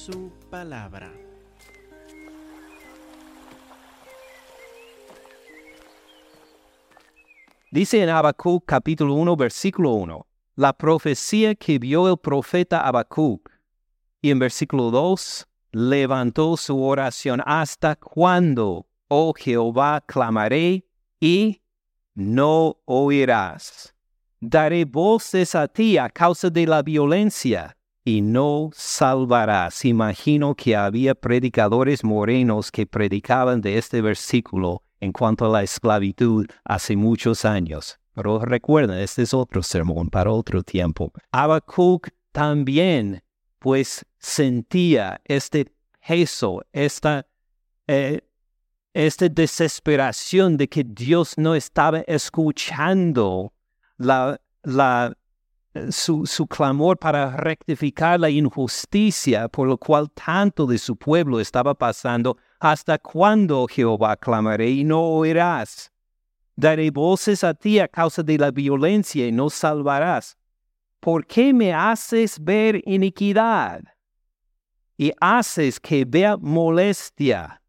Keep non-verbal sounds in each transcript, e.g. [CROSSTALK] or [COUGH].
su palabra. Dice en Habacuc capítulo 1 versículo 1, la profecía que vio el profeta Habacuc. Y en versículo 2, levantó su oración hasta cuando, oh Jehová, clamaré y no oirás. Daré voces a ti a causa de la violencia y no salvarás. Imagino que había predicadores morenos que predicaban de este versículo en cuanto a la esclavitud hace muchos años. Pero recuerden, este es otro sermón para otro tiempo. Habacuc también, pues, sentía este peso, esta, eh, esta desesperación de que Dios no estaba escuchando la, la, su, clamor para rectificar la injusticia por lo cual tanto de su pueblo estaba pasando. ¿Hasta cuándo, Jehová, clamaré y no oirás? Daré voces a ti a causa de la violencia y no salvarás. ¿Por qué me haces ver iniquidad? Y haces que vea molestia.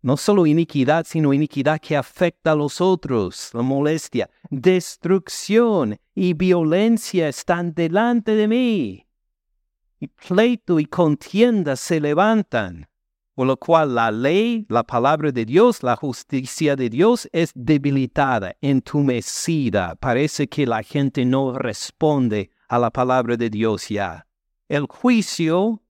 No solo iniquidad, sino iniquidad que afecta a los otros, la molestia. Destrucción y violencia están delante de mí. Y pleito y contienda se levantan por lo cual la ley, la palabra de Dios, la justicia de Dios es debilitada, entumecida. Parece que la gente no responde a la palabra de Dios ya. El juicio,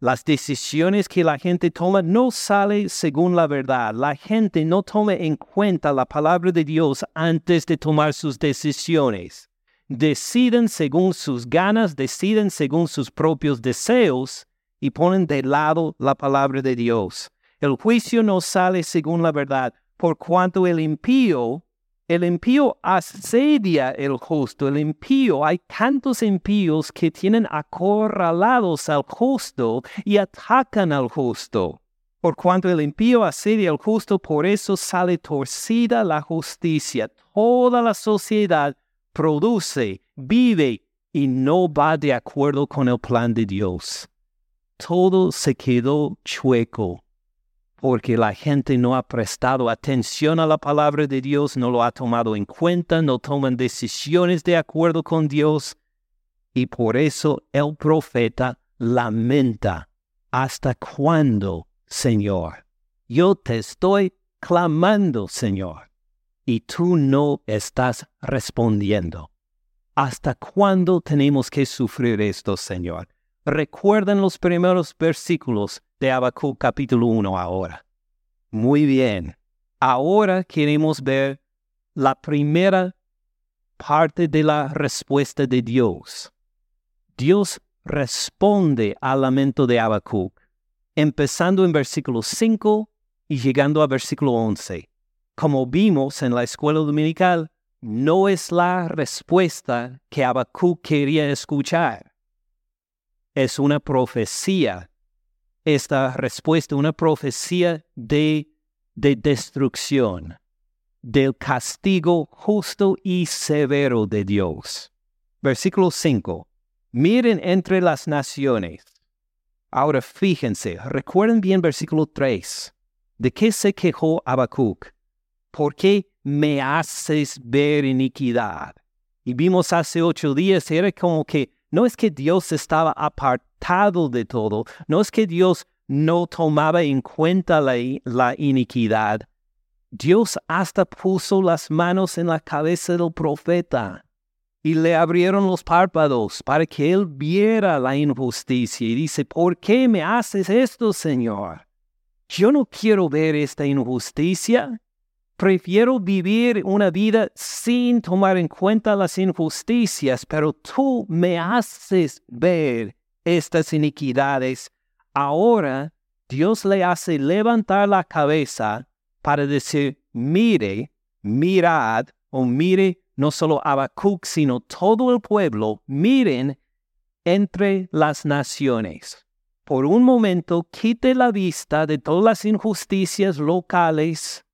las decisiones que la gente toma no sale según la verdad. La gente no toma en cuenta la palabra de Dios antes de tomar sus decisiones. Deciden según sus ganas, deciden según sus propios deseos y ponen de lado la palabra de Dios. El juicio no sale según la verdad, por cuanto el impío, el impío asedia el justo, el impío, hay tantos impíos que tienen acorralados al justo y atacan al justo. Por cuanto el impío asedia al justo, por eso sale torcida la justicia. Toda la sociedad produce, vive y no va de acuerdo con el plan de Dios todo se quedó chueco porque la gente no ha prestado atención a la palabra de Dios, no lo ha tomado en cuenta, no toman decisiones de acuerdo con Dios. Y por eso el profeta lamenta, ¿hasta cuándo, Señor? Yo te estoy clamando, Señor, y tú no estás respondiendo. ¿Hasta cuándo tenemos que sufrir esto, Señor? Recuerden los primeros versículos de Habacuc capítulo 1 ahora. Muy bien. Ahora queremos ver la primera parte de la respuesta de Dios. Dios responde al lamento de Habacuc, empezando en versículo 5 y llegando a versículo 11. Como vimos en la escuela dominical, no es la respuesta que Habacuc quería escuchar es una profecía. Esta respuesta, una profecía de, de destrucción, del castigo justo y severo de Dios. Versículo 5. Miren entre las naciones. Ahora fíjense, recuerden bien versículo 3. ¿De qué se quejó Habacuc? ¿Por qué me haces ver iniquidad? Y vimos hace ocho días, era como que no es que Dios estaba apartado de todo, no es que Dios no tomaba en cuenta la, iniquidad. Dios hasta puso las manos en la cabeza del profeta y le abrieron los párpados para que él viera la injusticia y dice, ¿por qué me haces esto, Señor? Yo no quiero ver esta injusticia. Prefiero vivir una vida sin tomar en cuenta las injusticias, pero tú me haces ver estas iniquidades. Ahora Dios le hace levantar la cabeza para decir, mire, mirad, o mire no solo Habacuc, sino todo el pueblo, miren entre las naciones. Por un momento quite la vista de todas las injusticias locales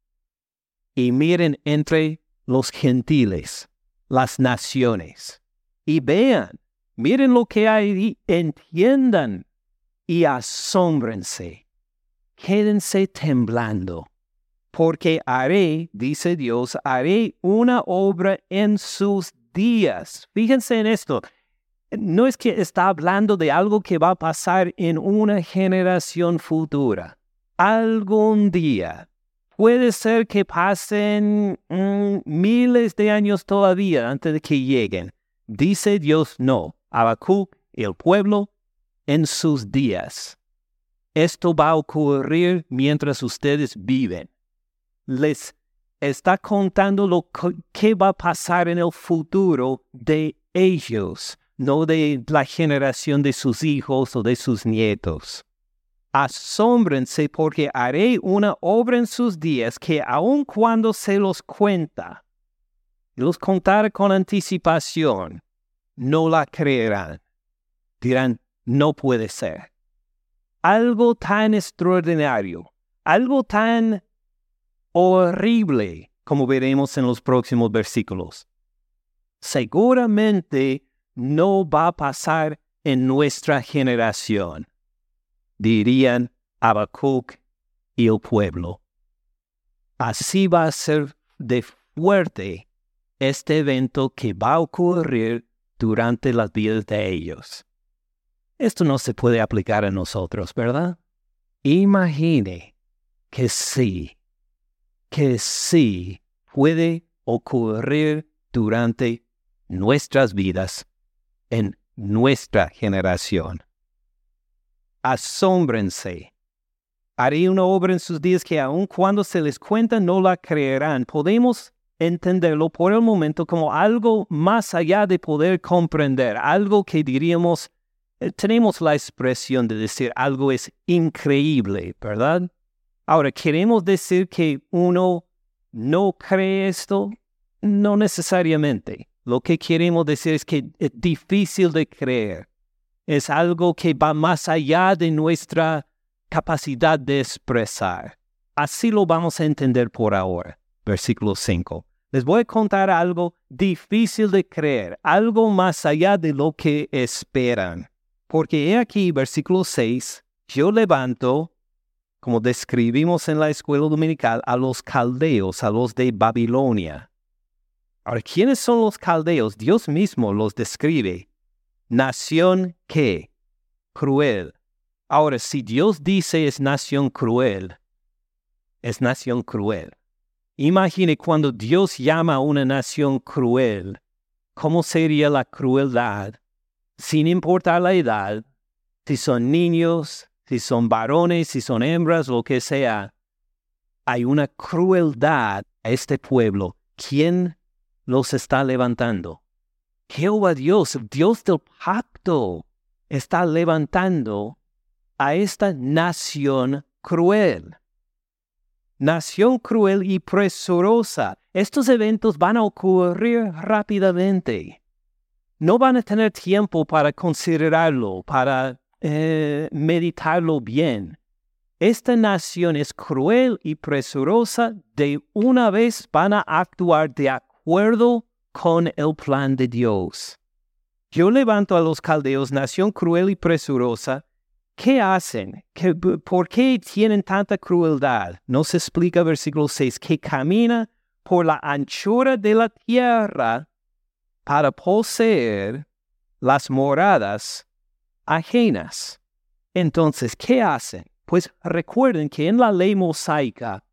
y miren entre los gentiles, las naciones, y vean, miren lo que hay y entiendan y asómbrense. Quédense temblando, porque haré, dice Dios, haré una obra en sus días. Fíjense en esto. No es que está hablando de algo que va a pasar en una generación futura. Algún día. Puede ser que pasen mm, miles de años todavía antes de que lleguen. Dice Dios no. Habacuc el pueblo en sus días. Esto va a ocurrir mientras ustedes viven. Les está contando lo que va a pasar en el futuro de ellos, no de la generación de sus hijos o de sus nietos. Asómbrense porque haré una obra en sus días que aun cuando se los cuenta, los contar con anticipación, no la creerán. Dirán, no puede ser. Algo tan extraordinario, algo tan horrible, como veremos en los próximos versículos. Seguramente no va a pasar en nuestra generación, dirían Habacuc y el pueblo. Así va a ser de fuerte este evento que va a ocurrir durante las vidas de ellos. Esto no se puede aplicar a nosotros, ¿verdad? Imagine que sí, que sí puede ocurrir durante nuestras vidas, en nuestra generación. Asómbrense. Haré una obra en sus días que aun cuando se les cuenta no la creerán. Podemos entenderlo por el momento como algo más allá de poder comprender, algo que diríamos eh, tenemos la expresión de decir algo es increíble, ¿verdad? Ahora, ¿queremos decir que uno no cree esto? No necesariamente. Lo que queremos decir es que es difícil de creer. Es algo que va más allá de nuestra capacidad de expresar. Así lo vamos a entender por ahora. Versículo 5. Les voy a contar algo difícil de creer, algo más allá de lo que esperan. Porque he aquí, versículo 6, yo levanto, como describimos en la escuela dominical, a los caldeos, a los de Babilonia. Ahora, ¿quiénes son los caldeos? Dios mismo los describe. Nación que, cruel. Ahora, si Dios dice es nación cruel, es nación cruel. Imagine cuando Dios llama a una nación cruel, ¿cómo sería la crueldad sin importar la edad, si son niños, si son varones, si son hembras, lo que sea, hay una crueldad a este pueblo. ¿Quién los está levantando? Jehová Dios, Dios del pacto, está levantando a esta nación cruel. Nación cruel y presurosa. Estos eventos van a ocurrir rápidamente no van a tener tiempo para considerarlo, para eh, meditarlo bien. Esta nación es cruel y presurosa, de una vez van a actuar de acuerdo con el plan de Dios. Yo levanto a los caldeos, nación cruel y presurosa. ¿Qué hacen? ¿Por qué tienen tanta crueldad? Nos explica versículo 6, que camina por la anchura de la tierra para poseer las moradas ajenas. Entonces, ¿qué hacen? Pues recuerden que en la ley mosaica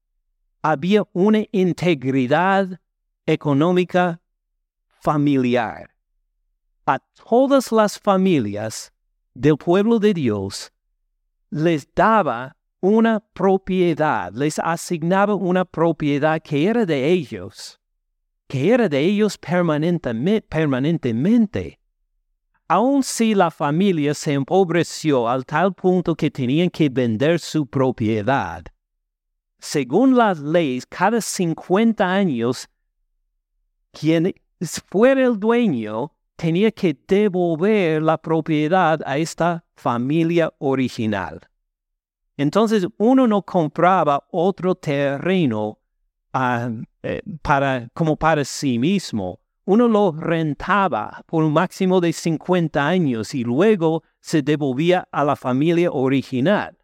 había una integridad económica familiar. A todas las familias del pueblo de Dios les daba una propiedad, les asignaba una propiedad que era de ellos que era de ellos permanentemente. Aun si la familia se empobreció al tal punto que tenían que vender su propiedad, según las leyes, cada 50 años, quien fuera el dueño tenía que devolver la propiedad a esta familia original. Entonces uno no compraba otro terreno eh, para, como para sí mismo. Uno lo rentaba por un máximo de 50 años y luego se devolvía a la familia original.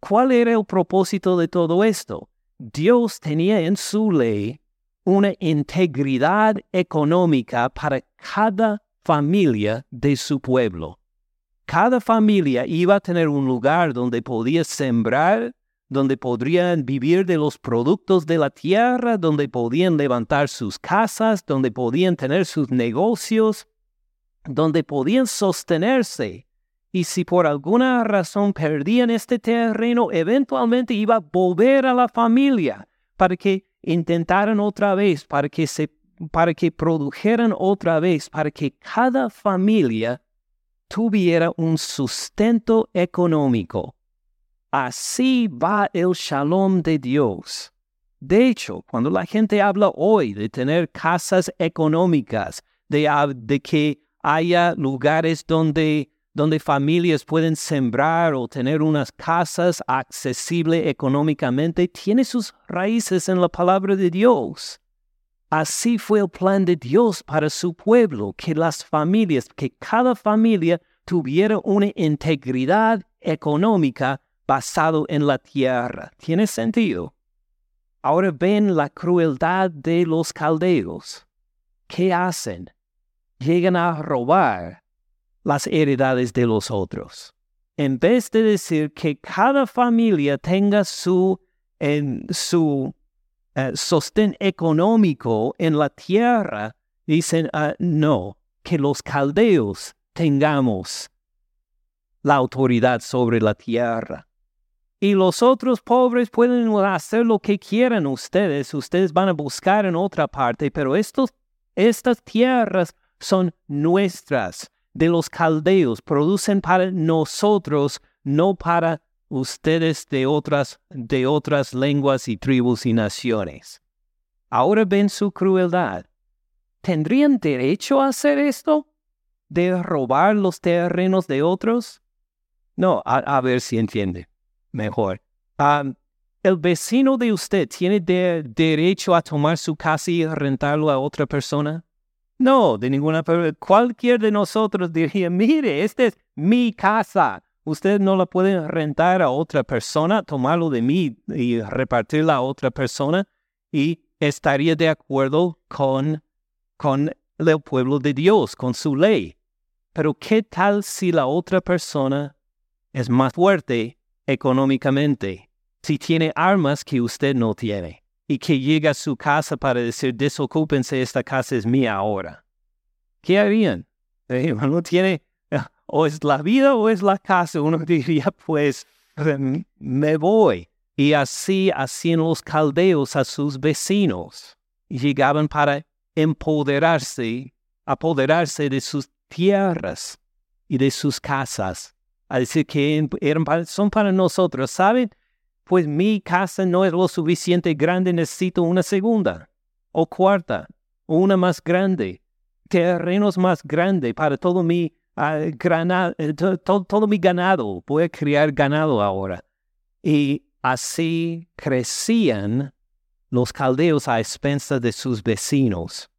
¿Cuál era el propósito de todo esto? Dios tenía en su ley una integridad económica para cada familia de su pueblo. Cada familia iba a tener un lugar donde podía sembrar, donde podrían vivir de los productos de la tierra, donde podían levantar sus casas, donde podían tener sus negocios, donde podían sostenerse. Y si por alguna razón perdían este terreno, eventualmente iba a volver a la familia para que intentaran otra vez, para que se para que produjeran otra vez, para que cada familia tuviera un sustento económico. Así va el shalom de Dios. De hecho, cuando la gente habla hoy de tener casas económicas, de, de que haya lugares donde, donde familias pueden sembrar o tener unas casas accesibles económicamente, tiene sus raíces en la palabra de Dios. Así fue el plan de Dios para su pueblo, que las familias, que cada familia tuviera una integridad económica basado en la tierra. ¿Tiene sentido? Ahora ven la crueldad de los caldeos. ¿Qué hacen? Llegan a robar las heredades de los otros. En vez de decir que cada familia tenga su, en, su eh, sostén económico en la tierra, dicen, ah, no, que los caldeos tengamos la autoridad sobre la tierra y los otros pobres pueden hacer lo que quieran ustedes, ustedes van a buscar en otra parte, pero estos, estas tierras son nuestras, de los caldeos, producen para nosotros, no para ustedes de otras, de otras lenguas y tribus y naciones. Ahora ven su crueldad. ¿Tendrían derecho a hacer esto? ¿De robar los terrenos de otros? No, a ver si entiende mejor. ¿El vecino de usted tiene derecho a tomar su casa y rentarlo a otra persona? No, de ninguna persona. Cualquier de nosotros diría, mire, esta es mi casa. Usted no la puede rentar a otra persona, tomarlo de mí y repartirla a otra persona y estaría de acuerdo con, con el pueblo de Dios, con su ley. Pero ¿qué tal si la otra persona es más fuerte económicamente, si tiene armas que usted no tiene y que llega a su casa para decir, desocúpense, esta casa es mía ahora. ¿Qué harían? [LAUGHS] Eh, uno tiene, [LAUGHS] o es la vida o es la casa. Uno [LAUGHS] diría, pues, me voy. Y así hacían los caldeos a sus vecinos. Y llegaban para empoderarse, apoderarse de sus tierras y de sus casas a decir que eran, son para nosotros, ¿saben? Pues mi casa no es lo suficiente grande, necesito una segunda o cuarta o una más grande, terrenos más grandes para todo mi, uh, todo mi ganado. Voy a criar ganado ahora. Y así crecían los caldeos a expensas de sus vecinos.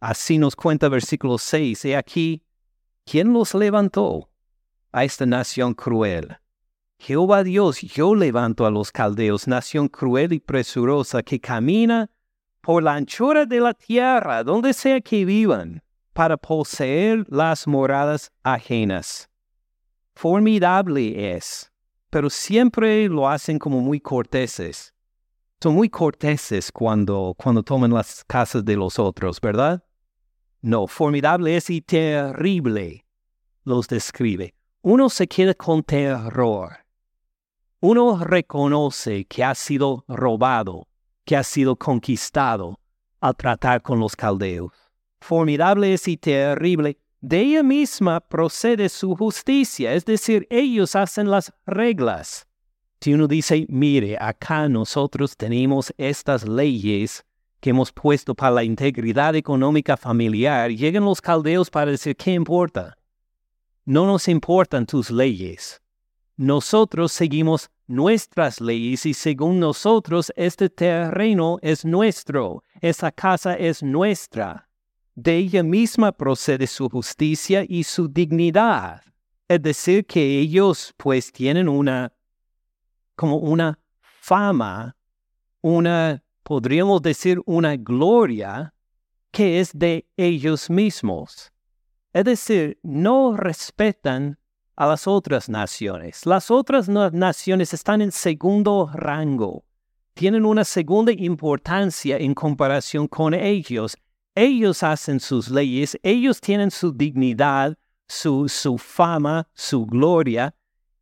Así nos cuenta versículo 6. He aquí, ¿quién los levantó? a esta nación cruel. Jehová Dios, yo levanto a los caldeos, nación cruel y presurosa que camina por la anchura de la tierra, donde sea que vivan, para poseer las moradas ajenas. Formidable es, pero siempre lo hacen como muy corteses. Son muy corteses cuando, cuando toman las casas de los otros, ¿verdad? No, formidable es y terrible los describe uno se queda con terror. Uno reconoce que ha sido robado, que ha sido conquistado al tratar con los caldeos. Formidable es y terrible, de ella misma procede su justicia, es decir, ellos hacen las reglas. Si uno dice, mire, acá nosotros tenemos estas leyes que hemos puesto para la integridad económica familiar, llegan los caldeos para decir, ¿qué importa? no nos importan tus leyes. Nosotros seguimos nuestras leyes y según nosotros este terreno es nuestro, esa casa es nuestra. de ella misma procede su justicia y su dignidad. Es decir, que ellos pues tienen una, como una fama, una, podríamos decir, una gloria que es de ellos mismos. Es decir, no respetan a las otras naciones. Las otras naciones están en segundo rango, tienen una segunda importancia en comparación con ellos. Ellos hacen sus leyes, ellos tienen su dignidad, su, su fama, su gloria,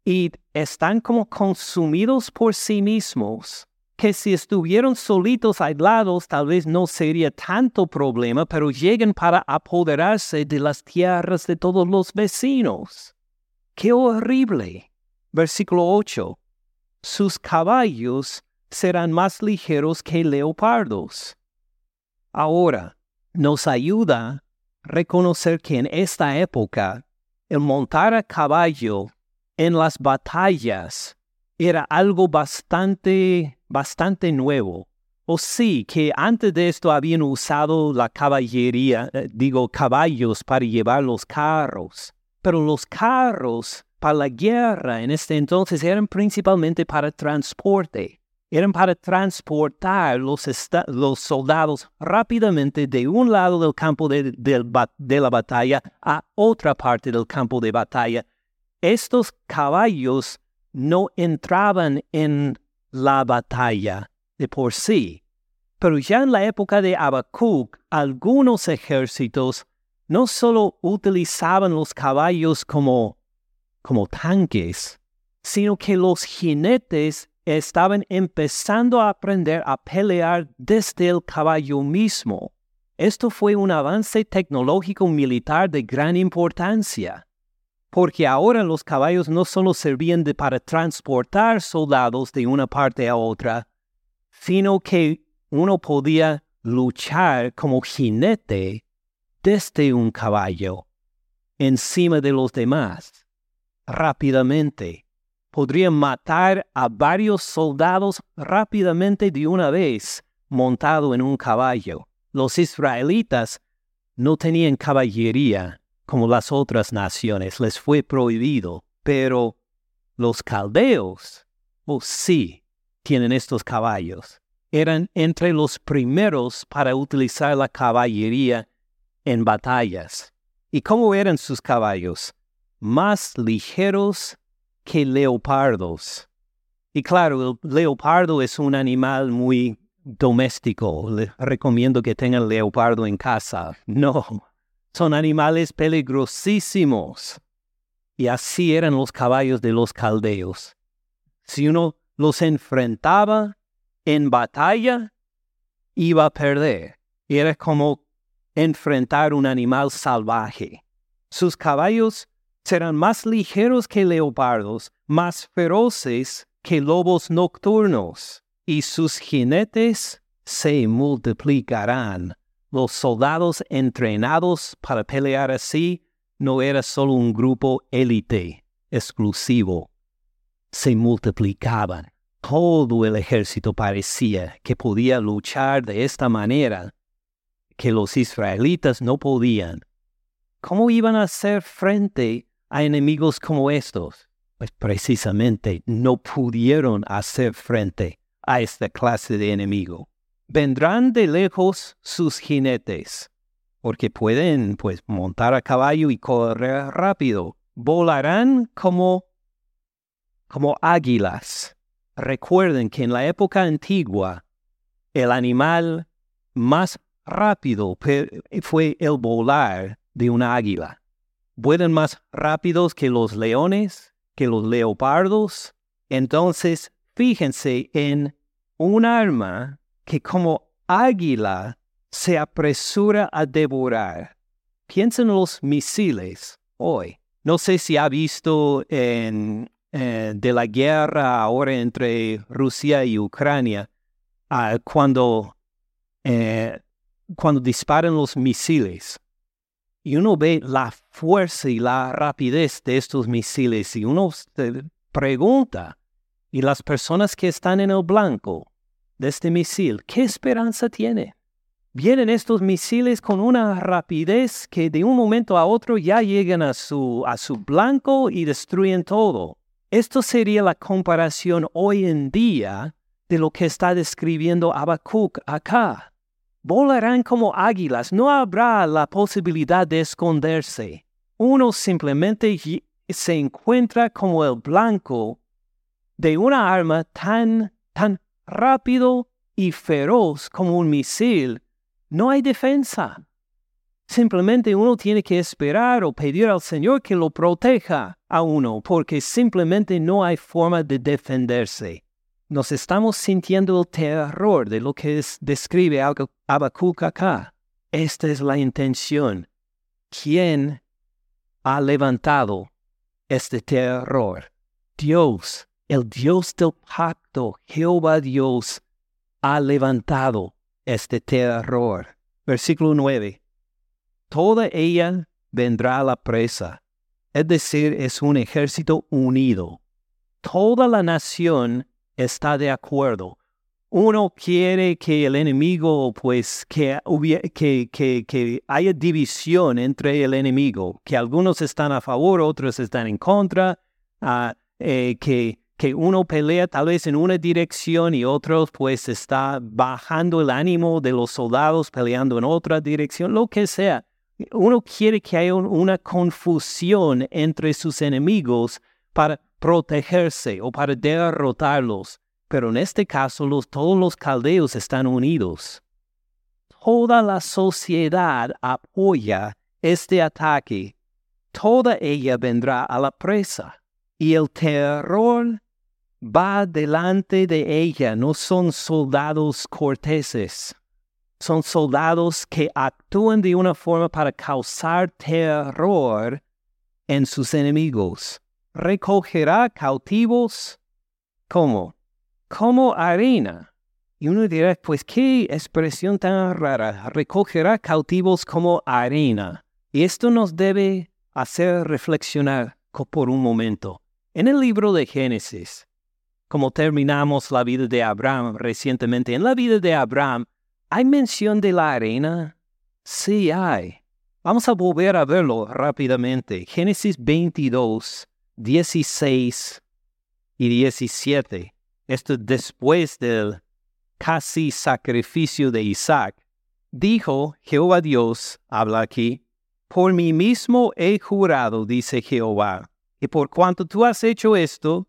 y están como consumidos por sí mismos que si estuvieran solitos aislados tal vez no sería tanto problema, pero llegan para apoderarse de las tierras de todos los vecinos. ¡Qué horrible! Versículo 8. Sus caballos serán más ligeros que leopardos. Ahora, nos ayuda reconocer que en esta época el montar a caballo en las batallas era algo bastante, bastante nuevo. O sí, que antes de esto habían usado la caballería, eh, digo, caballos para llevar los carros. Pero los carros para la guerra en este entonces eran principalmente para transporte. Eran para transportar los, soldados rápidamente de un lado del campo de, de la batalla a otra parte del campo de batalla. Estos caballos no entraban en la batalla de por sí. Pero ya en la época de Habacuc, algunos ejércitos no solo utilizaban los caballos como, como tanques, sino que los jinetes estaban empezando a aprender a pelear desde el caballo mismo. Esto fue un avance tecnológico militar de gran importancia porque ahora los caballos no solo servían para transportar soldados de una parte a otra, sino que uno podía luchar como jinete desde un caballo, encima de los demás, rápidamente. Podría matar a varios soldados rápidamente de una vez montado en un caballo. Los israelitas no tenían caballería como las otras naciones, les fue prohibido, pero los caldeos, oh sí, tienen estos caballos. Eran entre los primeros para utilizar la caballería en batallas. ¿Y cómo eran sus caballos? Más ligeros que leopardos. Y claro, el leopardo es un animal muy doméstico. Les recomiendo que tengan leopardo en casa. No, son animales peligrosísimos. Y así eran los caballos de los caldeos. Si uno los enfrentaba en batalla, iba a perder. Era como enfrentar un animal salvaje. Sus caballos serán más ligeros que leopardos, más feroces que lobos nocturnos, y sus jinetes se multiplicarán los soldados entrenados para pelear así no era solo un grupo élite exclusivo. Se multiplicaban. Todo el ejército parecía que podía luchar de esta manera, que los israelitas no podían. ¿Cómo iban a hacer frente a enemigos como estos? Pues precisamente no pudieron hacer frente a esta clase de enemigo. Vendrán de lejos sus jinetes, porque pueden pues montar a caballo y correr rápido. Volarán como como águilas. Recuerden que en la época antigua el animal más rápido fue el volar de una águila. Vuelan más rápidos que los leones, que los leopardos. Entonces, fíjense en un arma que como águila se apresura a devorar. Piensen en los misiles hoy. No sé si ha visto en, eh, de la guerra ahora entre Rusia y Ucrania, ah, cuando, eh, cuando disparan los misiles. Y uno ve la fuerza y la rapidez de estos misiles y uno se pregunta, ¿y las personas que están en el blanco? de este misil, ¿qué esperanza tiene? vienen estos misiles con una rapidez que de un momento a otro ya llegan a su, a su blanco y destruyen todo. Esto sería la comparación hoy en día de lo que está describiendo Habacuc acá. Volarán como águilas, no habrá la posibilidad de esconderse. Uno simplemente se encuentra como el blanco de una arma tan, tan rápido y feroz como un misil no hay defensa. Simplemente uno tiene que esperar o pedir al Señor que lo proteja a uno, porque simplemente no hay forma de defenderse. Nos estamos sintiendo el terror de lo que describe Habacuc acá. Esta es la intención. ¿Quién ha levantado este terror? Dios, el Dios del pacto, Jehová Dios, ha levantado este terror. Versículo 9. Toda ella vendrá a la presa, es decir, es un ejército unido. Toda la nación está de acuerdo. Uno quiere que el enemigo, pues, que, que, que, haya división entre el enemigo, que algunos están a favor, otros están en contra, uh, eh, que que uno pelea tal vez en una dirección y otro pues está bajando el ánimo de los soldados peleando en otra dirección, lo que sea. Uno quiere que haya una confusión entre sus enemigos para protegerse o para derrotarlos. Pero en este caso los, todos los caldeos están unidos. Toda la sociedad apoya este ataque. Toda ella vendrá a la presa. Y el terror va delante de ella, no son soldados corteses, son soldados que actúan de una forma para causar terror en sus enemigos. Recogerá cautivos como, como arena. Y uno dirá, pues qué expresión tan rara, recogerá cautivos como arena. Y esto nos debe hacer reflexionar por un momento. En el libro de Génesis, como terminamos la vida de Abraham recientemente, en la vida de Abraham, ¿hay mención de la arena? Sí hay. Vamos a volver a verlo rápidamente. Génesis 22, 16 y 17. Esto después del casi sacrificio de Isaac. Dijo Jehová Dios, habla aquí, por mí mismo he jurado, dice Jehová, y por cuanto tú has hecho esto,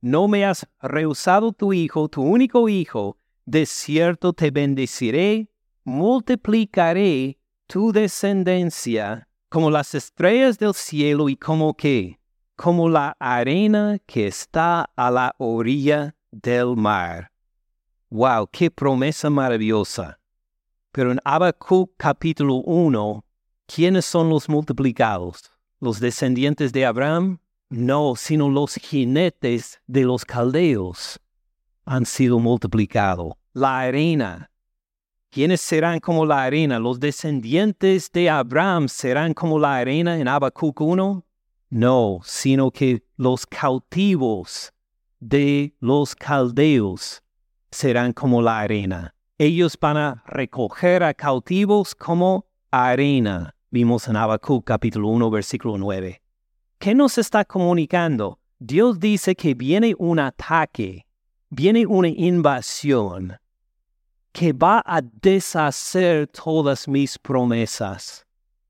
no me has rehusado tu hijo, tu único hijo, de cierto te bendeciré, multiplicaré tu descendencia como las estrellas del cielo y como que, como la arena que está a la orilla del mar. ¡Wow! ¡Qué promesa maravillosa! Pero en Habacuc capítulo 1, ¿quiénes son los multiplicados? ¿Los descendientes de Abraham? No, sino los jinetes de los caldeos han sido multiplicados. La arena. ¿Quiénes serán como la arena? ¿Los descendientes de Abraham serán como la arena en Habacuc 1? No, sino que los cautivos de los caldeos serán como la arena. Ellos van a recoger a cautivos como arena. Vimos en Habacuc capítulo 1 versículo 9. ¿Qué nos está comunicando? Dios dice que viene un ataque, viene una invasión que va a deshacer todas mis promesas.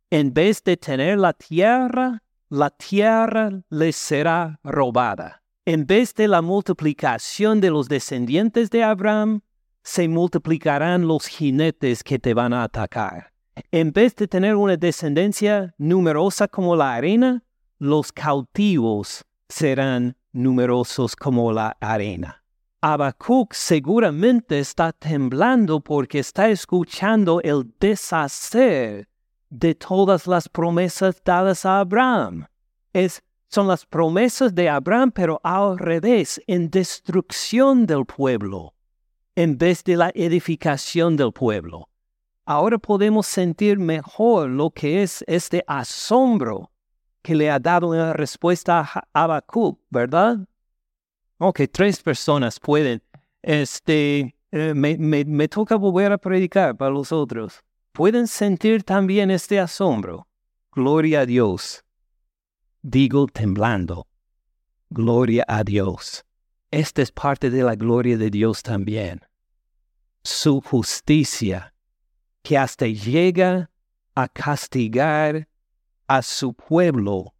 En vez de tener la tierra, la tierra les será robada. En vez de la multiplicación de los descendientes de Abraham, se multiplicarán los jinetes que te van a atacar. En vez de tener una descendencia numerosa como la arena, los cautivos serán numerosos como la arena. Habacuc seguramente está temblando porque está escuchando el deshacer de todas las promesas dadas a Abraham. Es, son las promesas de Abraham, pero al revés, en destrucción del pueblo, en vez de la edificación del pueblo. Ahora podemos sentir mejor lo que es este asombro que le ha dado una respuesta a Habacuc, ¿verdad? Ok, tres personas pueden este, eh, me, toca volver a predicar para los otros. Pueden sentir también este asombro. Gloria a Dios. Digo temblando. Gloria a Dios. Esta es parte de la gloria de Dios también. Su justicia, que hasta llega a castigar a su pueblo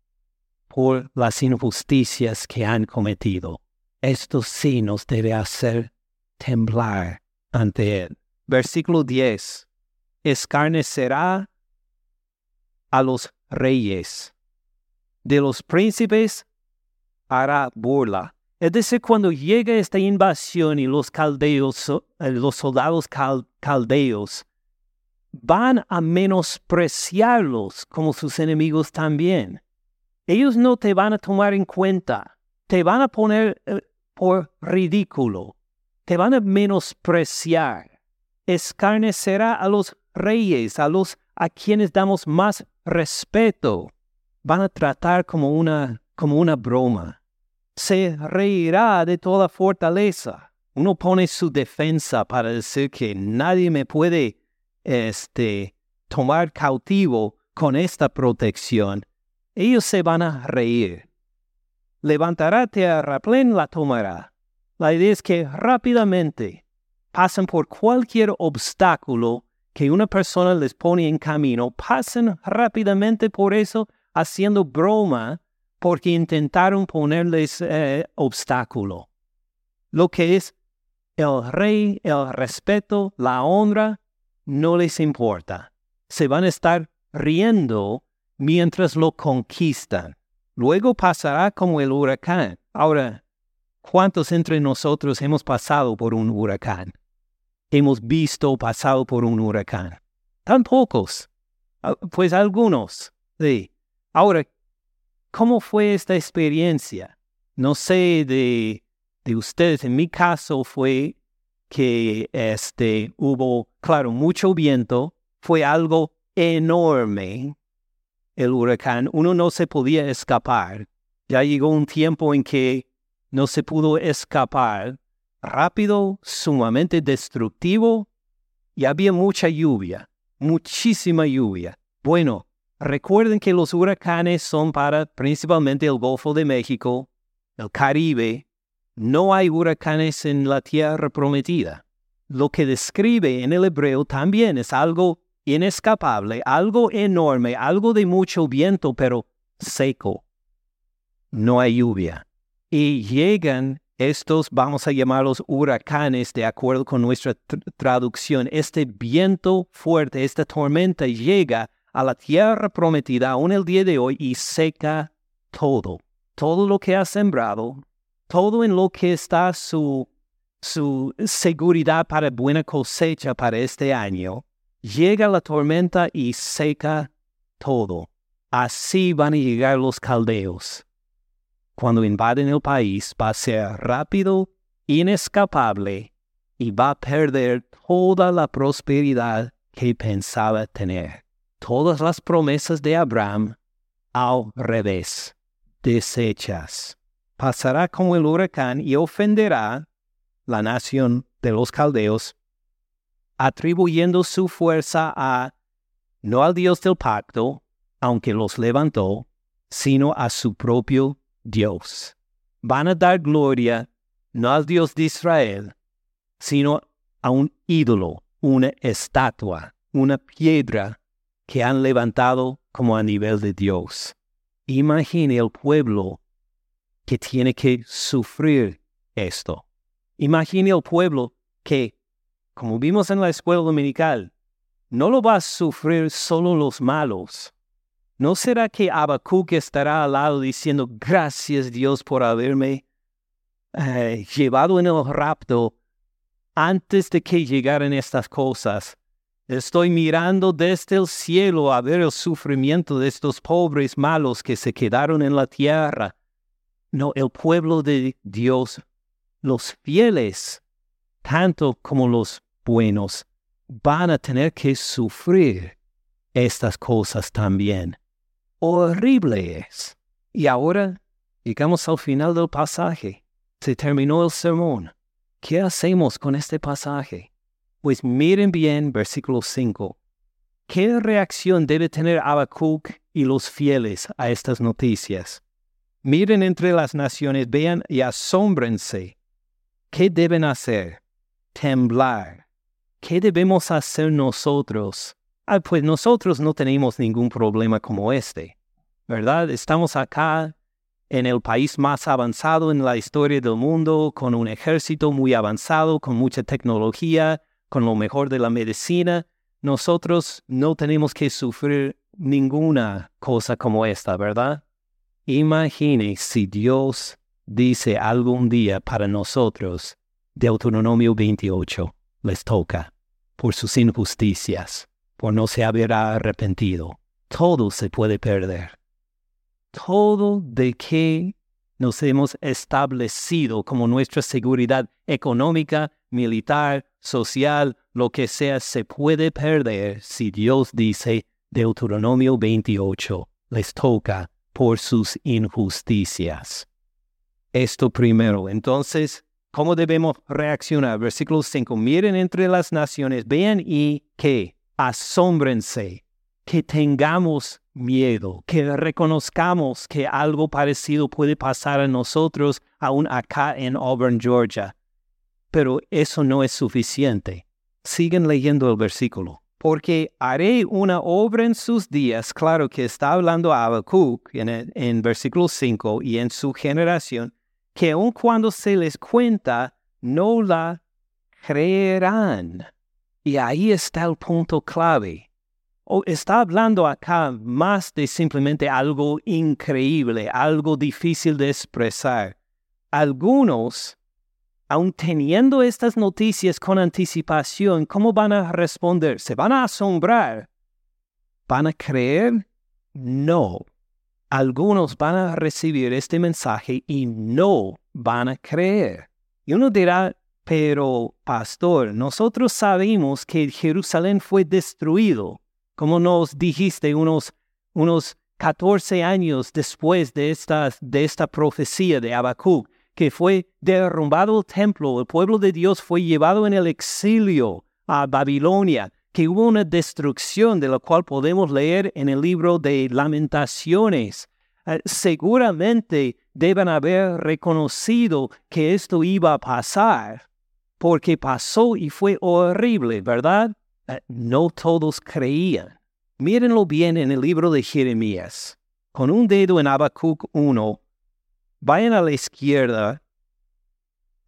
por las injusticias que han cometido. Esto sí nos debe hacer temblar ante Él. Versículo 10. Escarnecerá a los reyes. De los príncipes hará burla. Es decir, cuando llega esta invasión y los caldeos, eh, los soldados caldeos, van a menospreciarlos como sus enemigos también. Ellos no te van a tomar en cuenta, te van a poner eh, por ridículo, te van a menospreciar. Escarnecerá a los reyes, a los a quienes damos más respeto. Van a tratar como una, como una broma. Se reirá de toda fortaleza. Uno pone su defensa para decir que nadie me puede este, tomar cautivo con esta protección. Ellos se van a reír levantará terraplén, la tomará. La idea es que rápidamente pasan por cualquier obstáculo que una persona les pone en camino, pasan rápidamente por eso haciendo broma porque intentaron ponerles eh, obstáculo. Lo que es el rey, el respeto, la honra, no les importa. Se van a estar riendo mientras lo conquistan. Luego pasará como el huracán. Ahora, ¿cuántos entre nosotros hemos pasado por un huracán? Hemos visto pasado por un huracán. Tan pocos. Ah, pues algunos. Sí. Ahora, ¿cómo fue esta experiencia? No sé de, de ustedes. En mi caso fue que este, hubo, claro, mucho viento. Fue algo enorme el huracán, uno no se podía escapar. Ya llegó un tiempo en que no se pudo escapar. Rápido, sumamente destructivo, y había mucha lluvia, muchísima lluvia. Bueno, recuerden que los huracanes son para principalmente el Golfo de México, el Caribe. No hay huracanes en la tierra prometida. Lo que describe en el hebreo también es algo inescapable, algo enorme, algo de mucho viento, pero seco. No hay lluvia. Y llegan estos, vamos a llamarlos huracanes, de acuerdo con nuestra traducción. Este viento fuerte, esta tormenta llega a la tierra prometida aún el día de hoy y seca todo. Todo lo que ha sembrado, todo en lo que está su, su seguridad para buena cosecha para este año, Llega la tormenta y seca todo. Así van a llegar los caldeos. Cuando invaden el país va a ser rápido, inescapable y va a perder toda la prosperidad que pensaba tener. Todas las promesas de Abraham al revés, desechas. Pasará como el huracán y ofenderá la nación de los caldeos atribuyendo su fuerza a no al Dios del pacto, aunque los levantó, sino a su propio Dios. Van a dar gloria no al Dios de Israel, sino a un ídolo, una estatua, una piedra que han levantado como a nivel de Dios. Imagine el pueblo que tiene que sufrir esto. Imagine el pueblo que como vimos en la escuela dominical, no lo va a sufrir solo los malos. ¿No será que Habacuc estará al lado diciendo, gracias Dios por haberme eh, llevado en el rapto antes de que llegaran estas cosas? Estoy mirando desde el cielo a ver el sufrimiento de estos pobres malos que se quedaron en la tierra. No, el pueblo de Dios, los fieles, tanto como los buenos van a tener que sufrir estas cosas también. Horrible es. Y ahora llegamos al final del pasaje. Se terminó el sermón. ¿Qué hacemos con este pasaje? Pues miren bien versículo 5. ¿Qué reacción debe tener Habacuc y los fieles a estas noticias? Miren entre las naciones, vean y asómbrense. ¿Qué deben hacer? Temblar. ¿Qué debemos hacer nosotros? Ah, pues nosotros no tenemos ningún problema como este, ¿verdad? Estamos acá en el país más avanzado en la historia del mundo, con un ejército muy avanzado, con mucha tecnología, con lo mejor de la medicina. Nosotros no tenemos que sufrir ninguna cosa como esta, ¿verdad? Imagine si Dios dice algún día para nosotros, Deuteronomio 28, les toca, por sus injusticias, por no se haber arrepentido. Todo se puede perder. Todo de que nos hemos establecido como nuestra seguridad económica, militar, social, lo que sea, se puede perder si Dios dice Deuteronomio 28, les toca por sus injusticias. Esto primero. Entonces, ¿cómo debemos reaccionar? Versículo 5. Miren entre las naciones, vean y que asómbrense, que tengamos miedo, que reconozcamos que algo parecido puede pasar a nosotros aún acá en Auburn, Georgia. Pero eso no es suficiente. Siguen leyendo el versículo porque haré una obra en sus días. Claro que está hablando a Habacuc en, en versículo 5 y en su generación, que aun cuando se les cuenta, no la creerán. Y ahí está el punto clave. O está hablando acá más de simplemente algo increíble, algo difícil de expresar. Algunos aun teniendo estas noticias con anticipación, ¿cómo van a responder? ¿Se van a asombrar? ¿Van a creer? No. Algunos van a recibir este mensaje y no van a creer. Y uno dirá, pero pastor, nosotros sabemos que Jerusalén fue destruido, como nos dijiste unos, unos 14 años después de esta, de esta profecía de Habacuc que fue derrumbado el templo, el pueblo de Dios fue llevado en el exilio a Babilonia, que hubo una destrucción de la cual podemos leer en el libro de lamentaciones. Eh, seguramente deben haber reconocido que esto iba a pasar, porque pasó y fue horrible, ¿verdad? Eh, no todos creían. Mírenlo bien en el libro de Jeremías. Con un dedo en Habacuc 1, Vayan a la izquierda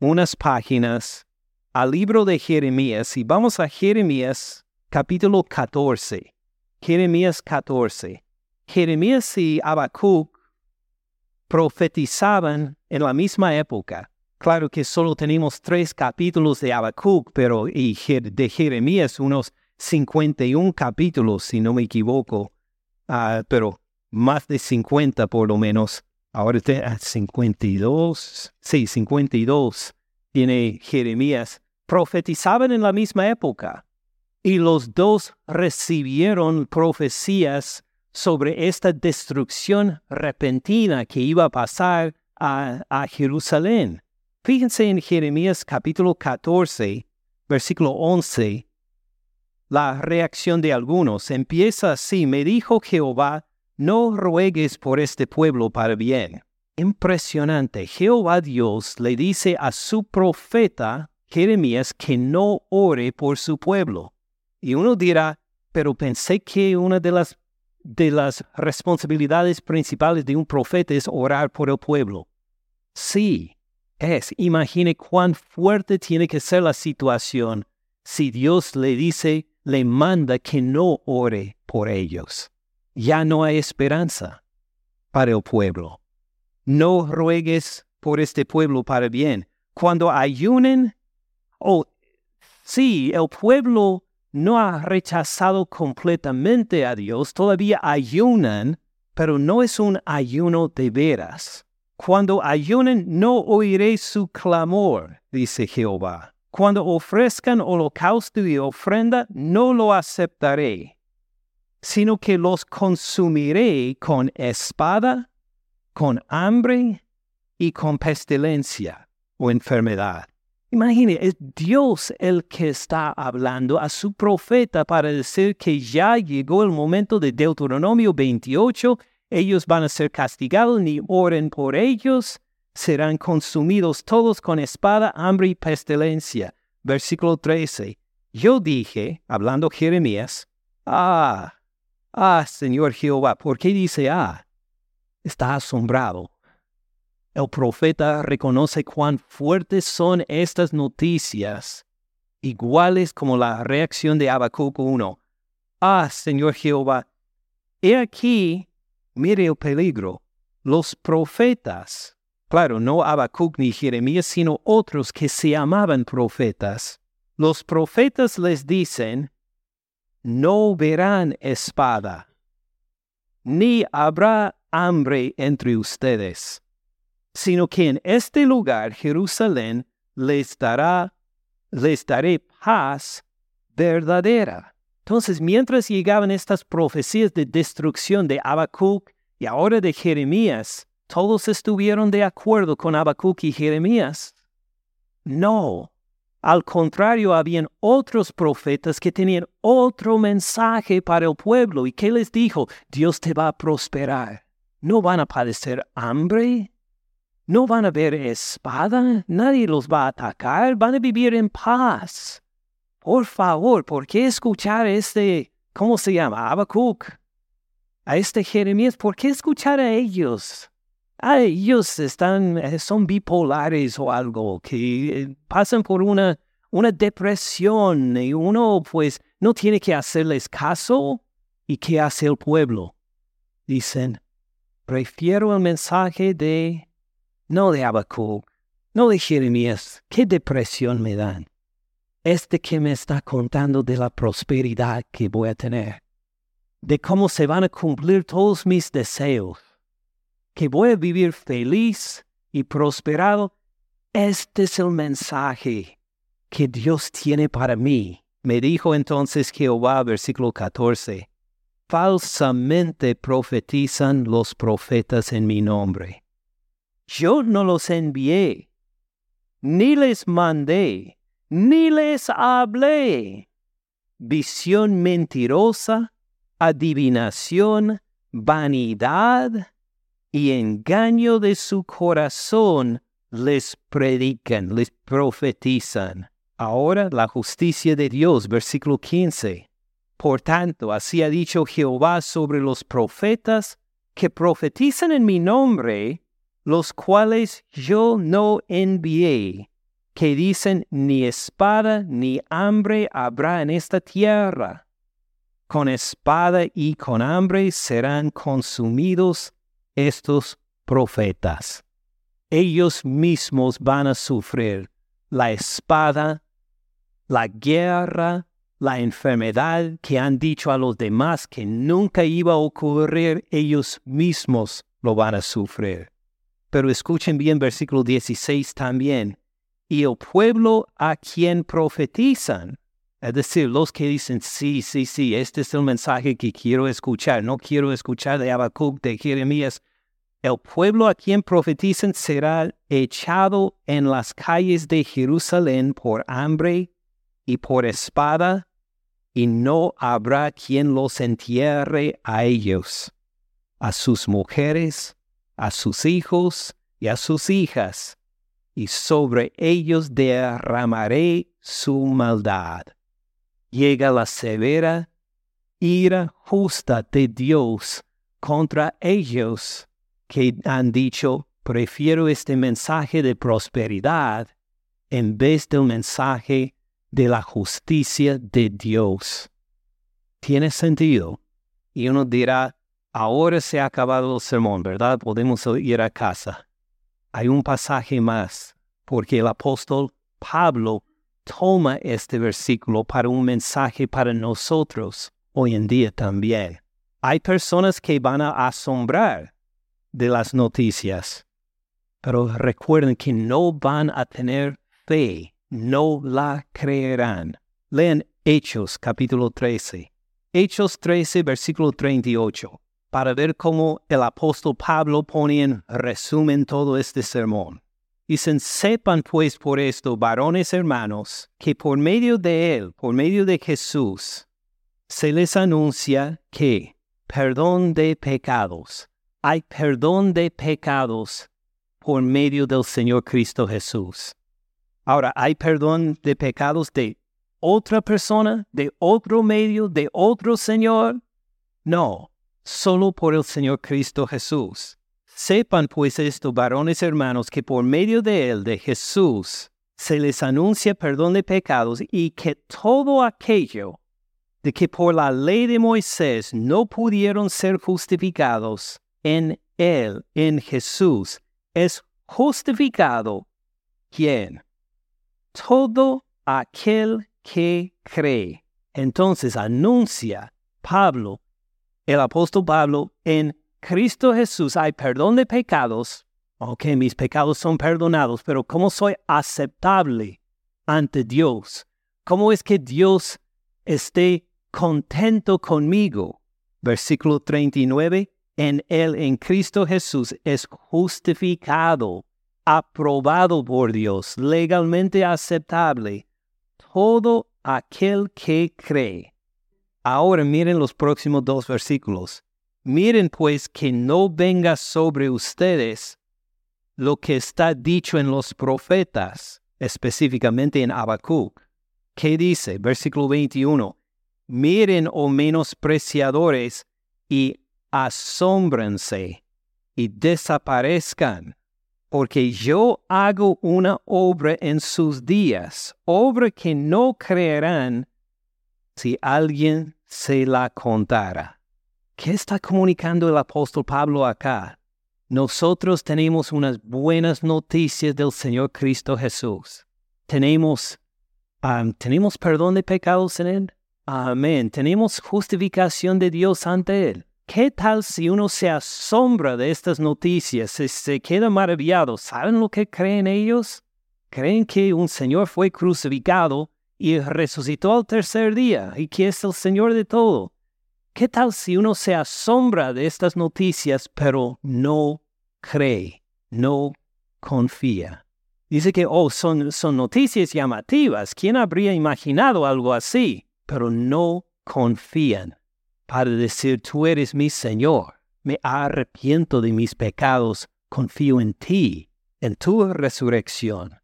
unas páginas al libro de Jeremías y vamos a Jeremías capítulo 14. Jeremías 14. Jeremías y Habacuc profetizaban en la misma época. Claro que solo tenemos tres capítulos de Habacuc, pero de Jeremías unos 51 capítulos, si no me equivoco, ah, pero más de 50 por lo menos. Ahora está 52, sí, 52 tiene Jeremías. Profetizaban en la misma época y los dos recibieron profecías sobre esta destrucción repentina que iba a pasar a Jerusalén. Fíjense en Jeremías capítulo 14, versículo 11, la reacción de algunos empieza así, me dijo Jehová, no ruegues por este pueblo para bien. Impresionante. Jehová Dios le dice a su profeta Jeremías que no ore por su pueblo. Y uno dirá, pero pensé que una de las, de las responsabilidades principales de un profeta es orar por el pueblo. Sí, es. Imagine cuán fuerte tiene que ser la situación si Dios le dice, le manda que no ore por ellos ya no hay esperanza para el pueblo. No ruegues por este pueblo para bien. Cuando ayunen, oh, sí, el pueblo no ha rechazado completamente a Dios, todavía ayunan, pero no es un ayuno de veras. Cuando ayunen, no oiré su clamor, dice Jehová. Cuando ofrezcan holocausto y ofrenda, no lo aceptaré sino que los consumiré con espada, con hambre y con pestilencia o enfermedad. Imagine, es Dios el que está hablando a su profeta para decir que ya llegó el momento de Deuteronomio 28, ellos van a ser castigados, ni oren por ellos, serán consumidos todos con espada, hambre y pestilencia. Versículo 13. Yo dije, hablando Jeremías, ah, ah, Señor Jehová, ¿por qué dice ah? Está asombrado el profeta reconoce cuán fuertes son estas noticias, iguales como la reacción de Habacuc 1. Ah, Señor Jehová, he aquí, mire el peligro, los profetas, claro, no Habacuc ni Jeremías, sino otros que se llamaban profetas, los profetas les dicen, no verán espada, ni habrá hambre entre ustedes sino que en este lugar, Jerusalén, les dará, les daré paz verdadera. Entonces, mientras llegaban estas profecías de destrucción de Habacuc y ahora de Jeremías, ¿todos estuvieron de acuerdo con Habacuc y Jeremías? No. Al contrario, habían otros profetas que tenían otro mensaje para el pueblo y que les dijo, Dios te va a prosperar. No van a padecer hambre, no van a ver espada, nadie los va a atacar, van a vivir en paz. Por favor, ¿por qué escuchar a este, ¿cómo se llama? Habacuc. A este Jeremías, ¿por qué escuchar a ellos? A ellos están, eh, son bipolares o algo, que eh, pasan por una, una depresión y uno pues no tiene que hacerles caso. ¿Y qué hace el pueblo? Dicen, prefiero el mensaje de no de Habacuc, no de Jeremías, qué depresión me dan. Este que me está contando de la prosperidad que voy a tener, de cómo se van a cumplir todos mis deseos, que voy a vivir feliz y prosperado. Este es el mensaje que Dios tiene para mí. Me dijo entonces Jehová, versículo 14, falsamente profetizan los profetas en mi nombre yo no los envié, ni les mandé, ni les hablé. Visión mentirosa, adivinación, vanidad y engaño de su corazón les predican, les profetizan. Ahora la justicia de Dios, versículo 15. Por tanto, así ha dicho Jehová sobre los profetas que profetizan en mi nombre, los cuales yo no envié, que dicen ni espada ni hambre habrá en esta tierra. Con espada y con hambre serán consumidos estos profetas. Ellos mismos van a sufrir la espada, la guerra, la enfermedad que han dicho a los demás que nunca iba a ocurrir, ellos mismos lo van a sufrir. Pero escuchen bien versículo 16 también. Y el pueblo a quien profetizan, es decir, los que dicen, sí, sí, sí, este es el mensaje que quiero escuchar, no quiero escuchar de Habacuc, de Jeremías. El pueblo a quien profetizan será echado en las calles de Jerusalén por hambre y por espada, y no habrá quien los entierre a ellos, a sus mujeres, a sus hijos y a sus hijas, y sobre ellos derramaré su maldad. Llega la severa ira justa de Dios contra ellos que han dicho, prefiero este mensaje de prosperidad en vez del mensaje de la justicia de Dios. Tiene sentido. Y uno dirá, Ahora se ha acabado el sermón, ¿verdad? Podemos ir a casa. Hay un pasaje más, porque el apóstol Pablo toma este versículo para un mensaje para nosotros hoy en día también. Hay personas que van a asombrar de las noticias, pero recuerden que no van a tener fe, no la creerán. Lean Hechos capítulo 13. Hechos 13, versículo 38 para ver cómo el apóstol Pablo pone en resumen todo este sermón. Dicen, sepan pues por esto, varones hermanos, que por medio de Él, por medio de Jesús, se les anuncia que perdón de pecados. Hay perdón de pecados por medio del Señor Cristo Jesús. Ahora, ¿hay perdón de pecados de otra persona, de otro medio, de otro Señor? No, solo por el Señor Cristo Jesús. Sepan pues esto, varones hermanos, que por medio de Él, de Jesús, se les anuncia perdón de pecados y que todo aquello de que por la ley de Moisés no pudieron ser justificados, en Él, en Jesús, es justificado. ¿Quién? Todo aquel que cree. Entonces anuncia Pablo, el apóstol Pablo, en Cristo Jesús hay perdón de pecados. Ok, mis pecados son perdonados, pero ¿cómo soy aceptable ante Dios? ¿Cómo es que Dios esté contento conmigo? Versículo 39, en Él, en Cristo Jesús, es justificado, aprobado por Dios, legalmente aceptable, todo aquel que cree. Ahora miren los próximos dos versículos. Miren pues que no venga sobre ustedes lo que está dicho en los profetas, específicamente en Habacuc. ¿Qué dice? Versículo 21. Miren, oh menospreciadores, y asómbrense y desaparezcan, porque yo hago una obra en sus días, obra que no creerán si alguien se la contara. ¿Qué está comunicando el apóstol Pablo acá? Nosotros tenemos unas buenas noticias del Señor Cristo Jesús. Tenemos, tenemos perdón de pecados en Él. Amén. Tenemos justificación de Dios ante Él. ¿Qué tal si uno se asombra de estas noticias, se, se queda maravillado? ¿Saben lo que creen ellos? Creen que un Señor fue crucificado y resucitó al tercer día y que es el Señor de todo. ¿Qué tal si uno se asombra de estas noticias pero no cree, no confía? Dice que, oh, son, son noticias llamativas. ¿Quién habría imaginado algo así? Pero no confían para decir, tú eres mi Señor. Me arrepiento de mis pecados, confío en ti, en tu resurrección,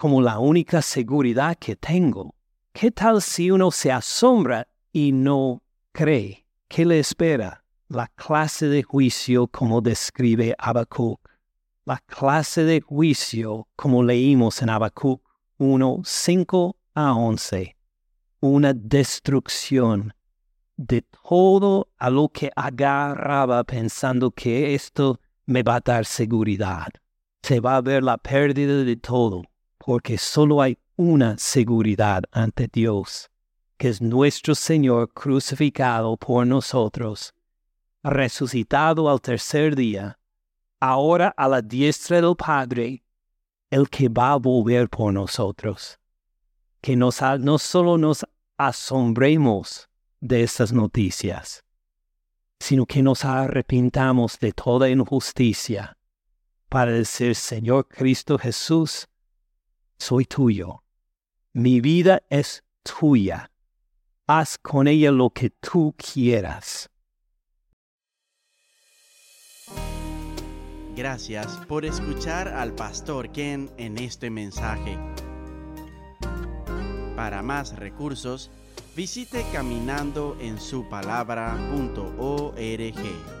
como la única seguridad que tengo. ¿Qué tal si uno se asombra y no cree, ¿qué le espera? La clase de juicio como describe Habacuc. La clase de juicio como leímos en Habacuc 1, 5 a 11. Una destrucción de todo a lo que agarraba pensando que esto me va a dar seguridad. Se va a ver la pérdida de todo, porque solo hay una seguridad ante Dios que es nuestro Señor crucificado por nosotros, resucitado al tercer día, ahora a la diestra del Padre, el que va a volver por nosotros. Que no solo nos asombremos de estas noticias, sino que nos arrepintamos de toda injusticia para decir, Señor Cristo Jesús, soy tuyo. Mi vida es tuya haz con ella lo que tú quieras. Gracias por escuchar al pastor Ken en este mensaje. Para más recursos, visite caminandoensupalabra.org.